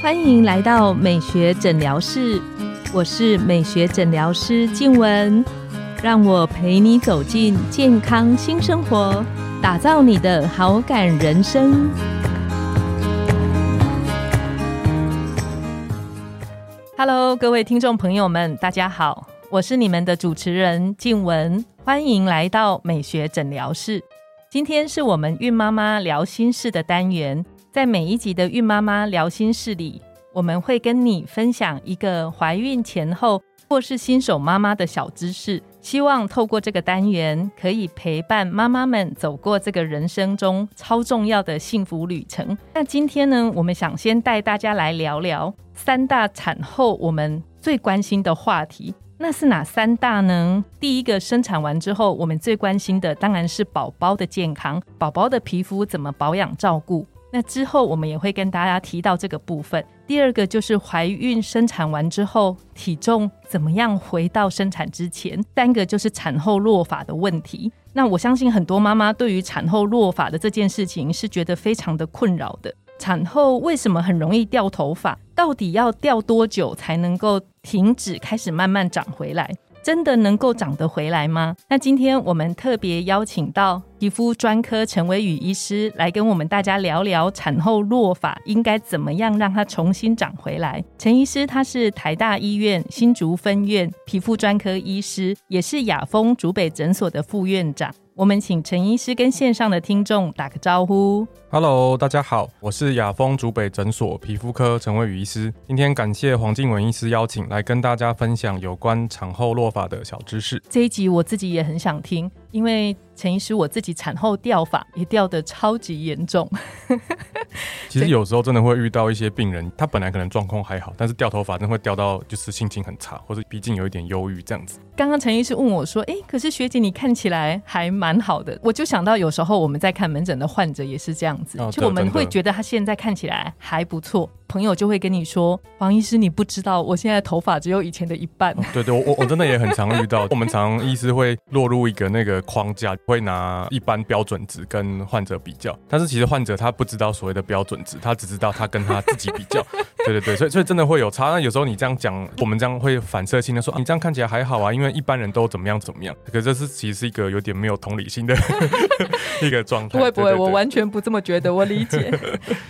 欢迎来到美学诊疗室，我是美学诊疗师静文，让我陪你走进健康新生活，打造你的好感人生。Hello，各位听众朋友们，大家好，我是你们的主持人静文，欢迎来到美学诊疗室。今天是我们孕妈妈聊心事的单元。在每一集的孕妈妈聊心事里，我们会跟你分享一个怀孕前后或是新手妈妈的小知识，希望透过这个单元，可以陪伴妈妈们走过这个人生中超重要的幸福旅程。那今天呢，我们想先带大家来聊聊三大产后我们最关心的话题，那是哪三大呢？第一个，生产完之后，我们最关心的当然是宝宝的健康，宝宝的皮肤怎么保养照顾。那之后，我们也会跟大家提到这个部分。第二个就是怀孕生产完之后，体重怎么样回到生产之前。三个就是产后落发的问题。那我相信很多妈妈对于产后落发的这件事情是觉得非常的困扰的。产后为什么很容易掉头发？到底要掉多久才能够停止，开始慢慢长回来？真的能够长得回来吗？那今天我们特别邀请到皮肤专科陈伟宇医师来跟我们大家聊聊产后落发应该怎么样让它重新长回来。陈医师他是台大医院新竹分院皮肤专科医师，也是雅风竹北诊所的副院长。我们请陈医师跟线上的听众打个招呼。Hello，大家好，我是雅风竹北诊所皮肤科陈伟宇医师。今天感谢黄静文医师邀请来跟大家分享有关产后落发的小知识。这一集我自己也很想听，因为。陈医师，我自己产后掉发也掉的超级严重。其实有时候真的会遇到一些病人，他本来可能状况还好，但是掉头发真的会掉到就是心情很差，或者毕竟有一点忧郁这样子。刚刚陈医师问我说：“哎，可是学姐你看起来还蛮好的。”我就想到有时候我们在看门诊的患者也是这样子，就我们会觉得他现在看起来还不错。朋友就会跟你说：“黄医师，你不知道，我现在头发只有以前的一半。”对对，我我真的也很常遇到。我们常医师会落入一个那个框架，会拿一般标准值跟患者比较，但是其实患者他不知道所谓的标准值，他只知道他跟他自己比较。对对对，所以所以真的会有差。那有时候你这样讲，我们这样会反射性的说：“你这样看起来还好啊，因为一般人都怎么样怎么样。”可这是其实是一个有点没有同理心的 一个状态。不会不会，我完全不这么觉得，我理解。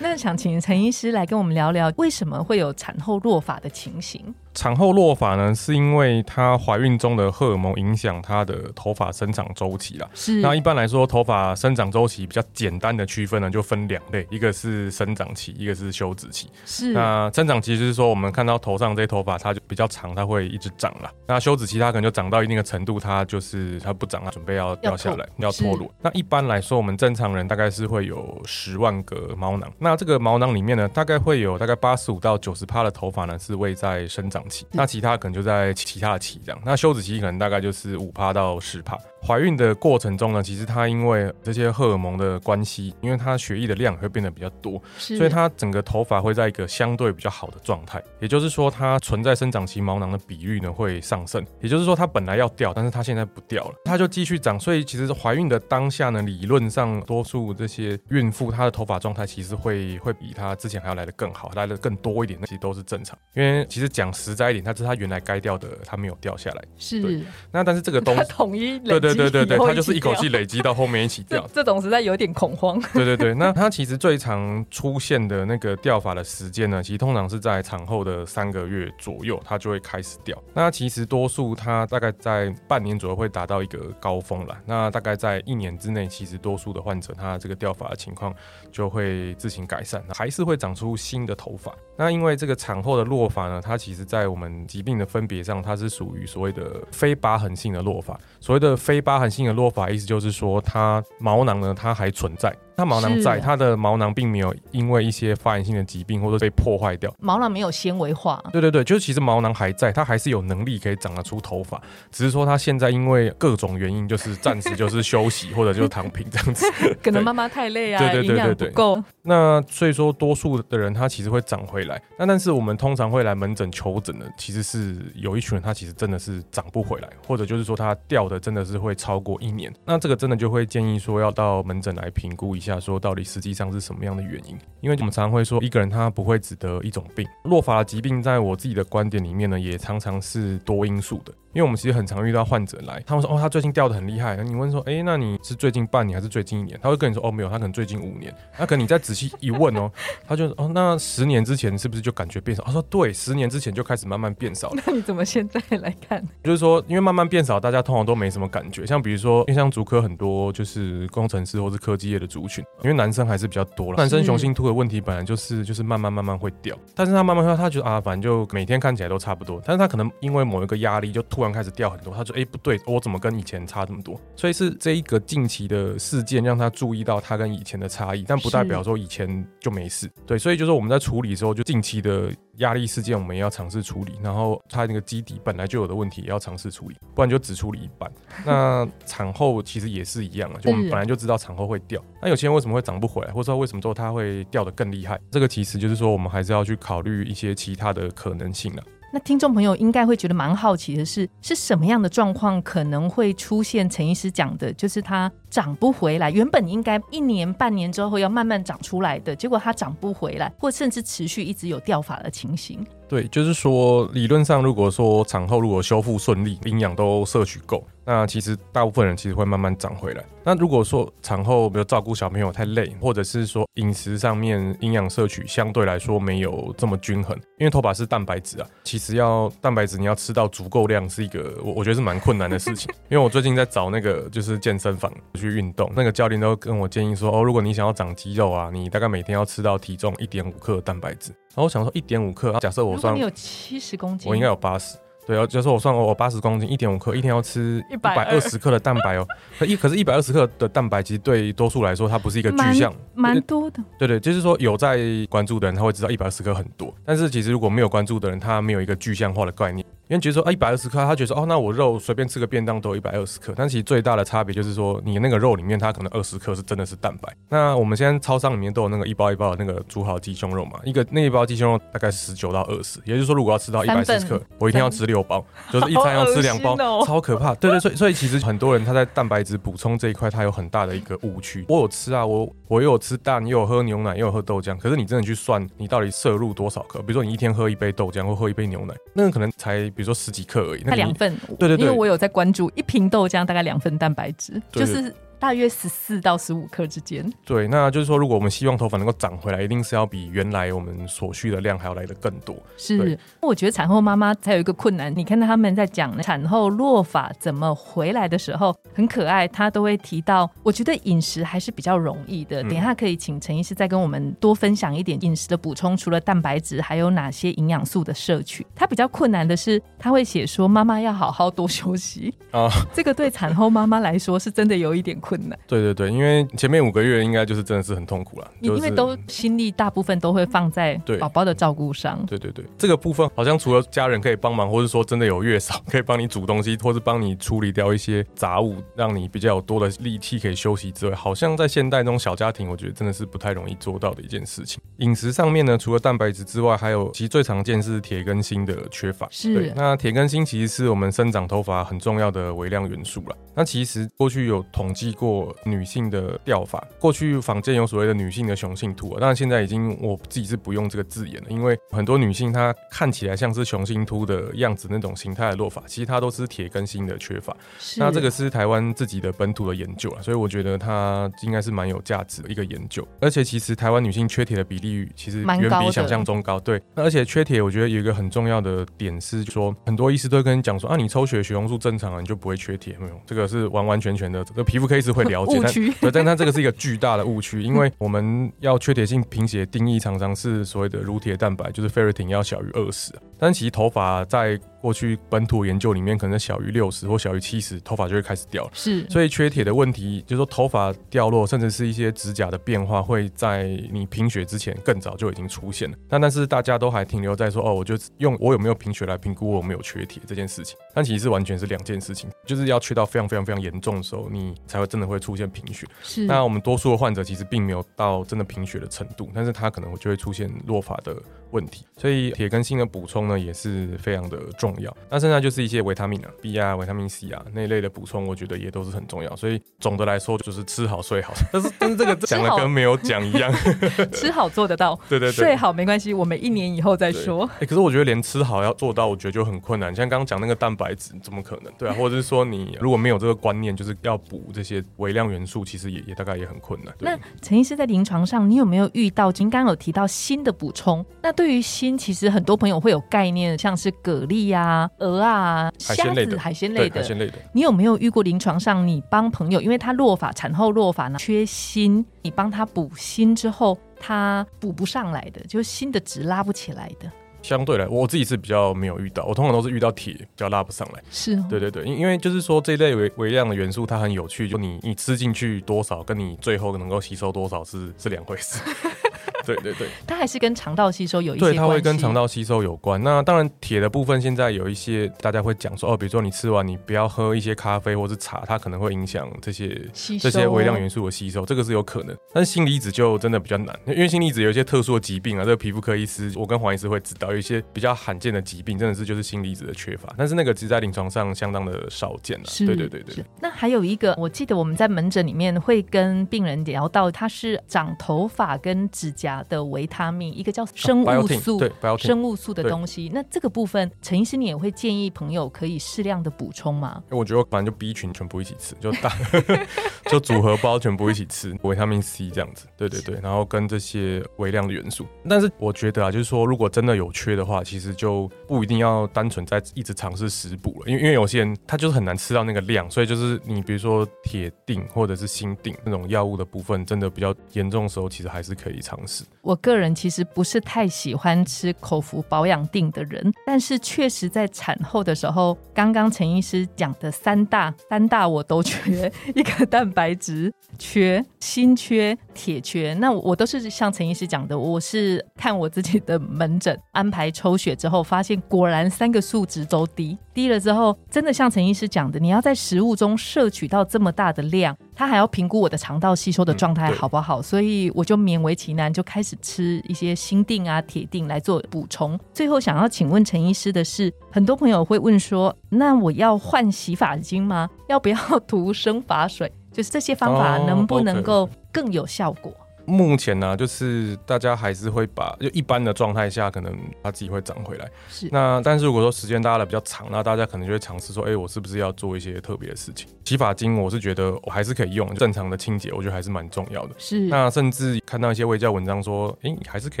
那想请陈医师来跟我们聊聊聊，为什么会有产后弱法的情形？产后落发呢，是因为她怀孕中的荷尔蒙影响她的头发生长周期啦。是。那一般来说，头发生长周期比较简单的区分呢，就分两类，一个是生长期，一个是休止期。是。那生长期就是说，我们看到头上这些头发，它就比较长，它会一直长了。那休止期它可能就长到一定的程度，它就是它不长了，准备要掉下来，要脱落。那一般来说，我们正常人大概是会有十万个毛囊。那这个毛囊里面呢，大概会有大概八十五到九十趴的头发呢，是位在生长期。那其他可能就在其他的期这样。那休止期可能大概就是五趴到十趴。怀孕的过程中呢，其实它因为这些荷尔蒙的关系，因为它血液的量会变得比较多，所以它整个头发会在一个相对比较好的状态。也就是说，它存在生长期毛囊的比率呢会上升。也就是说，它本来要掉，但是它现在不掉了，它就继续长。所以其实怀孕的当下呢，理论上多数这些孕妇她的头发状态其实会会比她之前还要来的更好，来的更多一点，那其实都是正常。因为其实讲实在一点，它是它原来该掉的，它没有掉下来。是。那但是这个东西统一对对。对对对对，它就是一口气累积到后面一起 掉，这种实在有点恐慌。对对对，那它其实最常出现的那个掉发的时间呢，其实通常是在产后的三个月左右，它就会开始掉。那其实多数它大概在半年左右会达到一个高峰了。那大概在一年之内，其实多数的患者他这个掉发的情况就会自行改善，还是会长出新的头发。那因为这个产后的落发呢，它其实在我们疾病的分别上，它是属于所谓的非疤痕性的落发。所谓的非疤痕性的落法，意思就是说，它毛囊呢，它还存在。它毛囊在，它的毛囊并没有因为一些发炎性的疾病或者被破坏掉，毛囊没有纤维化。对对对，就是其实毛囊还在，它还是有能力可以长得出头发，只是说它现在因为各种原因，就是暂时就是休息或者就是躺平这样子。可能妈妈太累啊，对对对不够。那所以说，多数的人他其实会长回来。那但是我们通常会来门诊求诊的，其实是有一群人他其实真的是长不回来，或者就是说他掉的真的是会超过一年。那这个真的就会建议说要到门诊来评估一下。下，说到底实际上是什么样的原因。因为我们常常会说，一个人他不会只得一种病。落法的疾病，在我自己的观点里面呢，也常常是多因素的。因为我们其实很常遇到患者来，他们说哦，他最近掉的很厉害。你问说，哎，那你是最近半年还是最近一年？他会跟你说，哦，没有，他可能最近五年。那可能你再仔细一问哦，他就哦，那十年之前是不是就感觉变少？他说对，十年之前就开始慢慢变少了。那你怎么现在来看？就是说，因为慢慢变少，大家通常都没什么感觉。像比如说，因为像足科很多就是工程师或是科技业的族群，因为男生还是比较多了。男生雄性秃的问题本来就是就是慢慢慢慢会掉，但是他慢慢掉，他觉得啊，反正就每天看起来都差不多。但是他可能因为某一个压力，就突然开始掉很多。他就：“哎，不对，我怎么跟以前差这么多？”所以是这一个近期的事件让他注意到他跟以前的差异，但不代表说以前就没事。对，所以就是我们在处理的时候，就近期的压力事件，我们也要尝试处理。然后它那个基底本来就有的问题，也要尝试处理，不然就只处理一半。那产后其实也是一样啊，就我们本来就知道产后会掉，那有些人为什么会长不回来，或者说为什么之后它会掉的更厉害？这个其实就是说，我们还是要去考虑一些其他的可能性了。那听众朋友应该会觉得蛮好奇的是，是什么样的状况可能会出现？陈医师讲的，就是它长不回来，原本应该一年半年之后要慢慢长出来的，结果它长不回来，或甚至持续一直有掉发的情形。对，就是说，理论上如果说产后如果修复顺利，营养都摄取够。那其实大部分人其实会慢慢长回来。那如果说产后比如照顾小朋友太累，或者是说饮食上面营养摄取相对来说没有这么均衡，因为头发是蛋白质啊，其实要蛋白质你要吃到足够量是一个我我觉得是蛮困难的事情。因为我最近在找那个就是健身房去运动，那个教练都跟我建议说，哦，如果你想要长肌肉啊，你大概每天要吃到体重一点五克蛋白质。然后我想说一点五克，假设我算你有七十公斤，我应该有八十。对啊，就是我算我八十公斤，一点五克，一天要吃一百二十克的蛋白哦。可一可是，一百二十克的蛋白其实对多数来说，它不是一个具象，蛮多的。对对，就是说有在关注的人，他会知道一百二十克很多。但是其实如果没有关注的人，他没有一个具象化的概念。因为觉得说啊一百二十克，他觉得说哦那我肉随便吃个便当都有一百二十克，但其实最大的差别就是说你那个肉里面它可能二十克是真的是蛋白。那我们现在超商里面都有那个一包一包的那个煮好鸡胸肉嘛，一个那一包鸡胸肉大概十九到二十，也就是说如果要吃到一百四十克，我一天要吃六包，就是一餐要吃两包，超可怕。对对，所以所以其实很多人他在蛋白质补充这一块他有很大的一个误区。我有吃啊，我我又有吃蛋，又有喝牛奶，又有喝豆浆，可是你真的去算你到底摄入多少克？比如说你一天喝一杯豆浆或喝一杯牛奶，那个可能才比如说十几克而已。那两份，对对对，因为我有在关注一瓶豆浆大概两份蛋白质，就是。大约十四到十五克之间。对，那就是说，如果我们希望头发能够长回来，一定是要比原来我们所需的量还要来的更多。是，我觉得产后妈妈才有一个困难。你看到他们在讲产后落发怎么回来的时候，很可爱，他都会提到。我觉得饮食还是比较容易的。等一下可以请陈医师再跟我们多分享一点饮食的补充，除了蛋白质，还有哪些营养素的摄取？他比较困难的是，他会写说妈妈要好好多休息啊。这个对产后妈妈来说是真的有一点。困难，对对对，因为前面五个月应该就是真的是很痛苦了，因为都心力大部分都会放在宝宝的照顾上。对对对，这个部分好像除了家人可以帮忙，或者说真的有月嫂可以帮你煮东西，或是帮你处理掉一些杂物，让你比较有多的力气可以休息之外，好像在现代中小家庭，我觉得真的是不太容易做到的一件事情。饮食上面呢，除了蛋白质之外，还有其实最常见是铁跟锌的缺乏。是，那铁跟锌其实是我们生长头发很重要的微量元素了。那其实过去有统计。过女性的掉法，过去坊间有所谓的女性的雄性秃，当然现在已经我自己是不用这个字眼了，因为很多女性她看起来像是雄性秃的样子那种形态的落法，其实它都是铁跟锌的缺乏。那这个是台湾自己的本土的研究啊，所以我觉得它应该是蛮有价值的一个研究。而且其实台湾女性缺铁的比例其实远比想象中高。对，那而且缺铁我觉得有一个很重要的点是说，很多医师都会跟你讲说啊，你抽血血红素正常了，你就不会缺铁，没有，这个是完完全全的，这个皮肤科医师会了解。对，但它这个是一个巨大的误区，因为我们要缺铁性贫血定义常常是所谓的乳铁蛋白，就是 ferritin 要小于二十，但其实头发在。过去本土研究里面，可能小于六十或小于七十，头发就会开始掉了。是，所以缺铁的问题，就是说头发掉落，甚至是一些指甲的变化，会在你贫血之前更早就已经出现了。但但是大家都还停留在说，哦，我就用我有没有贫血来评估我有没有缺铁这件事情。但其实是完全是两件事情，就是要缺到非常非常非常严重的时候，你才会真的会出现贫血。是。那我们多数的患者其实并没有到真的贫血的程度，但是他可能就会出现落发的。问题，所以铁跟锌的补充充呢也是非常的重要。那剩下就是一些维他命啊，B 啊、维他命 C 啊那一类的补充，我觉得也都是很重要。所以总的来说就是吃好睡好。但是但是这个讲的跟没有讲一样，吃好做得到，对对对，睡好没关系，我们一年以后再说。哎，可是我觉得连吃好要做到，我觉得就很困难。像刚刚讲那个蛋白质，怎么可能？对啊，或者是说你如果没有这个观念，就是要补这些微量元素，其实也也大概也很困难。那陈医师在临床上，你有没有遇到？您刚刚有提到锌的补充，那对于锌，其实很多朋友会有概念，像是蛤蜊啊、鹅啊、虾子、海鲜类的。海鲜类的，你有没有遇过临床上你帮朋友，因为他落法产后落法呢，缺锌，你帮他补锌之后，他补不上来的，就是锌的值拉不起来的。相对来，我自己是比较没有遇到，我通常都是遇到铁比较拉不上来。是，对对对，因因为就是说这一类微微量的元素它很有趣，就你你吃进去多少，跟你最后能够吸收多少是是两回事。对对对，它还是跟肠道吸收有一些对，它会跟肠道吸收有关。那当然，铁的部分现在有一些大家会讲说，哦，比如说你吃完你不要喝一些咖啡或是茶，它可能会影响这些这些微量元素的吸收，这个是有可能。但是锌离子就真的比较难，因为锌离子有一些特殊的疾病啊，这个皮肤科医师我跟黄医师会知道，有一些比较罕见的疾病，真的是就是锌离子的缺乏。但是那个其实在临床上相当的少见了。对对对对。那还有一个，我记得我们在门诊里面会跟病人聊到，他是长头发跟指甲的维他命。一个叫生物素，对，生物素的东西。那这个部分，陈医师你也会建议朋友可以适量的补充吗？我觉得反正就 B 群全部一起吃，就大 就组合包全部一起吃，维他命 C 这样子。对对对，然后跟这些微量的元素。但是我觉得啊，就是说如果真的有缺的话，其实就不一定要单纯在一直尝试食补了，因为因为有些人他就是很难吃到那个量，所以就是你比如说铁定或者是锌定那种药物的部分，真的比较严重的时候，其实还是可以尝试。我个人其实。不是太喜欢吃口服保养定的人，但是确实在产后的时候，刚刚陈医师讲的三大三大我都缺，一个蛋白质缺，锌缺，铁缺。那我都是像陈医师讲的，我是看我自己的门诊安排抽血之后，发现果然三个数值都低，低了之后，真的像陈医师讲的，你要在食物中摄取到这么大的量。他还要评估我的肠道吸收的状态好不好，所以我就勉为其难就开始吃一些锌锭啊、铁锭来做补充。最后想要请问陈医师的是，很多朋友会问说，那我要换洗发精吗？要不要涂生发水？就是这些方法能不能够更有效果？目前呢，就是大家还是会把就一般的状态下，可能它自己会长回来。是。那但是如果说时间拉的比较长，那大家可能就会尝试说，哎，我是不是要做一些特别的事情？洗发精，我是觉得我还是可以用，正常的清洁，我觉得还是蛮重要的。是。那甚至看到一些微教文章说，哎，你还是可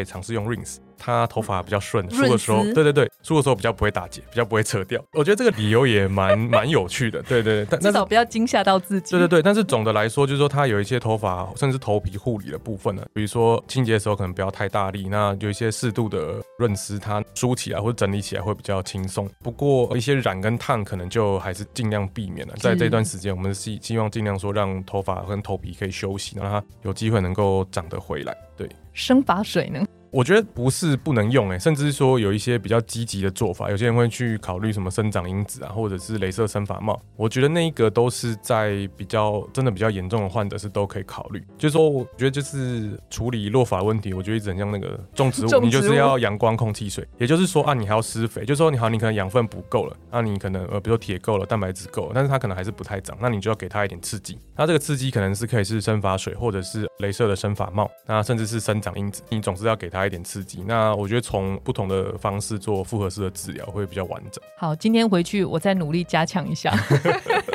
以尝试用 rinse。他头发比较顺，梳的时候，对对对，梳的时候比较不会打结，比较不会扯掉。我觉得这个理由也蛮 蛮有趣的，对对对。至少不要惊吓到自己。对对对，但是总的来说，就是说它有一些头发甚至头皮护理的部分呢，比如说清洁的时候可能不要太大力，那有一些适度的润湿，它梳起来或者整理起来会比较轻松。不过一些染跟烫可能就还是尽量避免了。在这段时间，我们希希望尽量说让头发跟头皮可以休息，让它有机会能够长得回来。对，生发水呢？我觉得不是不能用哎，甚至说有一些比较积极的做法，有些人会去考虑什么生长因子啊，或者是镭射生发帽。我觉得那一个都是在比较真的比较严重的患者是都可以考虑。就是说，我觉得就是处理落发问题，我觉得一直很像那个种植物，你就是要阳光、空气、水。也就是说啊，你还要施肥，就是说你好，你可能养分不够了，那你可能呃，比如说铁够了，蛋白质够了，但是它可能还是不太长，那你就要给它一点刺激。那这个刺激可能是可以是生发水，或者是镭射的生发帽，那甚至是生长因子，你总是要给它一点刺激。那那我觉得从不同的方式做复合式的治疗会比较完整。好，今天回去我再努力加强一下。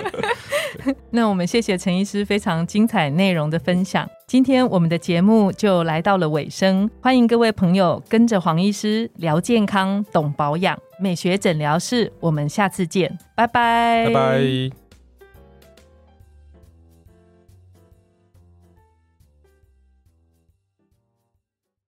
那我们谢谢陈医师非常精彩内容的分享。今天我们的节目就来到了尾声，欢迎各位朋友跟着黄医师聊健康、懂保养、美学诊疗室。我们下次见，拜拜，拜拜。